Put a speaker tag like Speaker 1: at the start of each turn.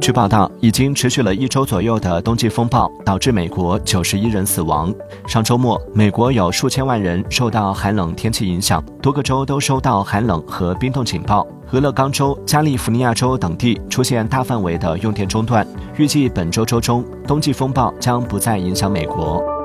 Speaker 1: 据报道已经持续了一周左右的冬季风暴导致美国九十一人死亡上周末美国有数千万人受到寒冷天气影响多个州都收到寒冷和冰冻警报俄勒冈州加利福尼亚州等地出现大范围的用电中断预计本周周中冬季风暴将不再影响美国。